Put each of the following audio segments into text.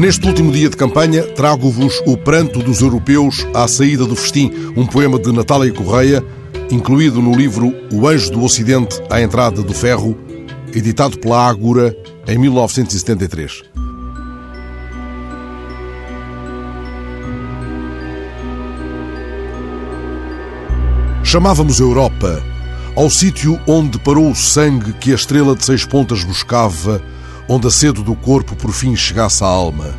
Neste último dia de campanha, trago-vos O Pranto dos Europeus à Saída do Festim, um poema de Natália Correia, incluído no livro O Anjo do Ocidente à Entrada do Ferro, editado pela Ágora em 1973. Chamávamos Europa ao sítio onde parou o sangue que a estrela de seis pontas buscava, onde a sede do corpo por fim chegasse à alma.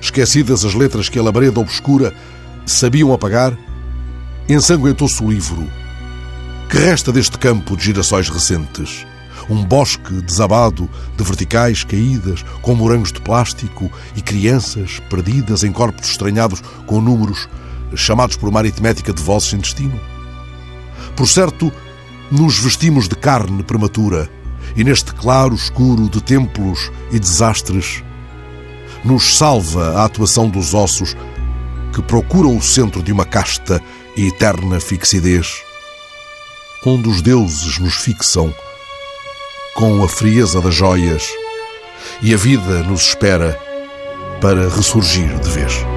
Esquecidas as letras que a labareda obscura sabiam apagar, ensanguentou-se o livro. Que resta deste campo de girassóis recentes? Um bosque desabado de verticais caídas, com morangos de plástico e crianças perdidas em corpos estranhados com números chamados por uma aritmética de vozes sem destino? Por certo, nos vestimos de carne prematura e neste claro escuro de templos e desastres nos salva a atuação dos ossos que procuram o centro de uma casta e eterna fixidez, onde os deuses nos fixam com a frieza das joias e a vida nos espera para ressurgir de vez.